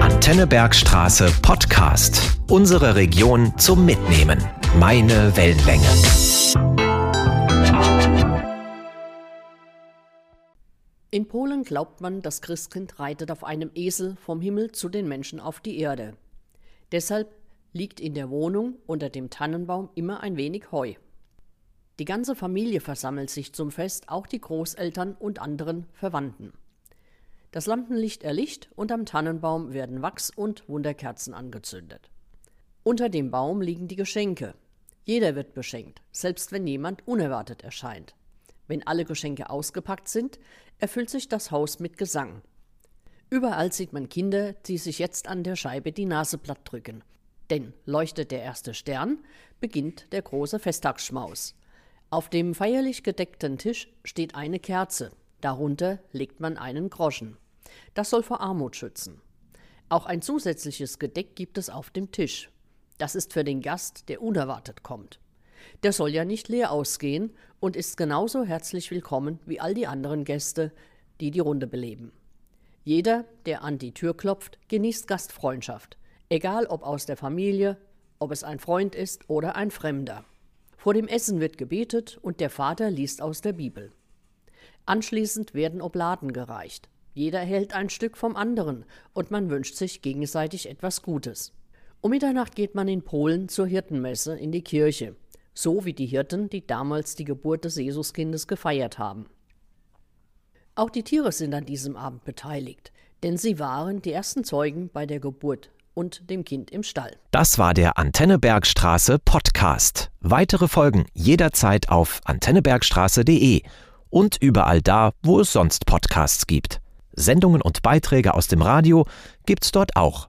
Antennebergstraße Podcast. Unsere Region zum Mitnehmen. Meine Wellenlänge. In Polen glaubt man, das Christkind reitet auf einem Esel vom Himmel zu den Menschen auf die Erde. Deshalb liegt in der Wohnung unter dem Tannenbaum immer ein wenig Heu. Die ganze Familie versammelt sich zum Fest, auch die Großeltern und anderen Verwandten. Das Lampenlicht erlicht und am Tannenbaum werden Wachs- und Wunderkerzen angezündet. Unter dem Baum liegen die Geschenke. Jeder wird beschenkt, selbst wenn jemand unerwartet erscheint. Wenn alle Geschenke ausgepackt sind, erfüllt sich das Haus mit Gesang. Überall sieht man Kinder, die sich jetzt an der Scheibe die Nase platt drücken. Denn leuchtet der erste Stern, beginnt der große Festtagsschmaus. Auf dem feierlich gedeckten Tisch steht eine Kerze, darunter legt man einen Groschen. Das soll vor Armut schützen. Auch ein zusätzliches Gedeck gibt es auf dem Tisch. Das ist für den Gast, der unerwartet kommt. Der soll ja nicht leer ausgehen und ist genauso herzlich willkommen wie all die anderen Gäste, die die Runde beleben. Jeder, der an die Tür klopft, genießt Gastfreundschaft, egal ob aus der Familie, ob es ein Freund ist oder ein Fremder. Vor dem Essen wird gebetet und der Vater liest aus der Bibel. Anschließend werden Obladen gereicht. Jeder hält ein Stück vom anderen und man wünscht sich gegenseitig etwas Gutes. Um Mitternacht geht man in Polen zur Hirtenmesse in die Kirche, so wie die Hirten, die damals die Geburt des Jesuskindes gefeiert haben. Auch die Tiere sind an diesem Abend beteiligt, denn sie waren die ersten Zeugen bei der Geburt und dem Kind im Stall. Das war der Antennebergstraße Podcast. Weitere Folgen jederzeit auf antennebergstraße.de und überall da, wo es sonst Podcasts gibt. Sendungen und Beiträge aus dem Radio gibt's dort auch.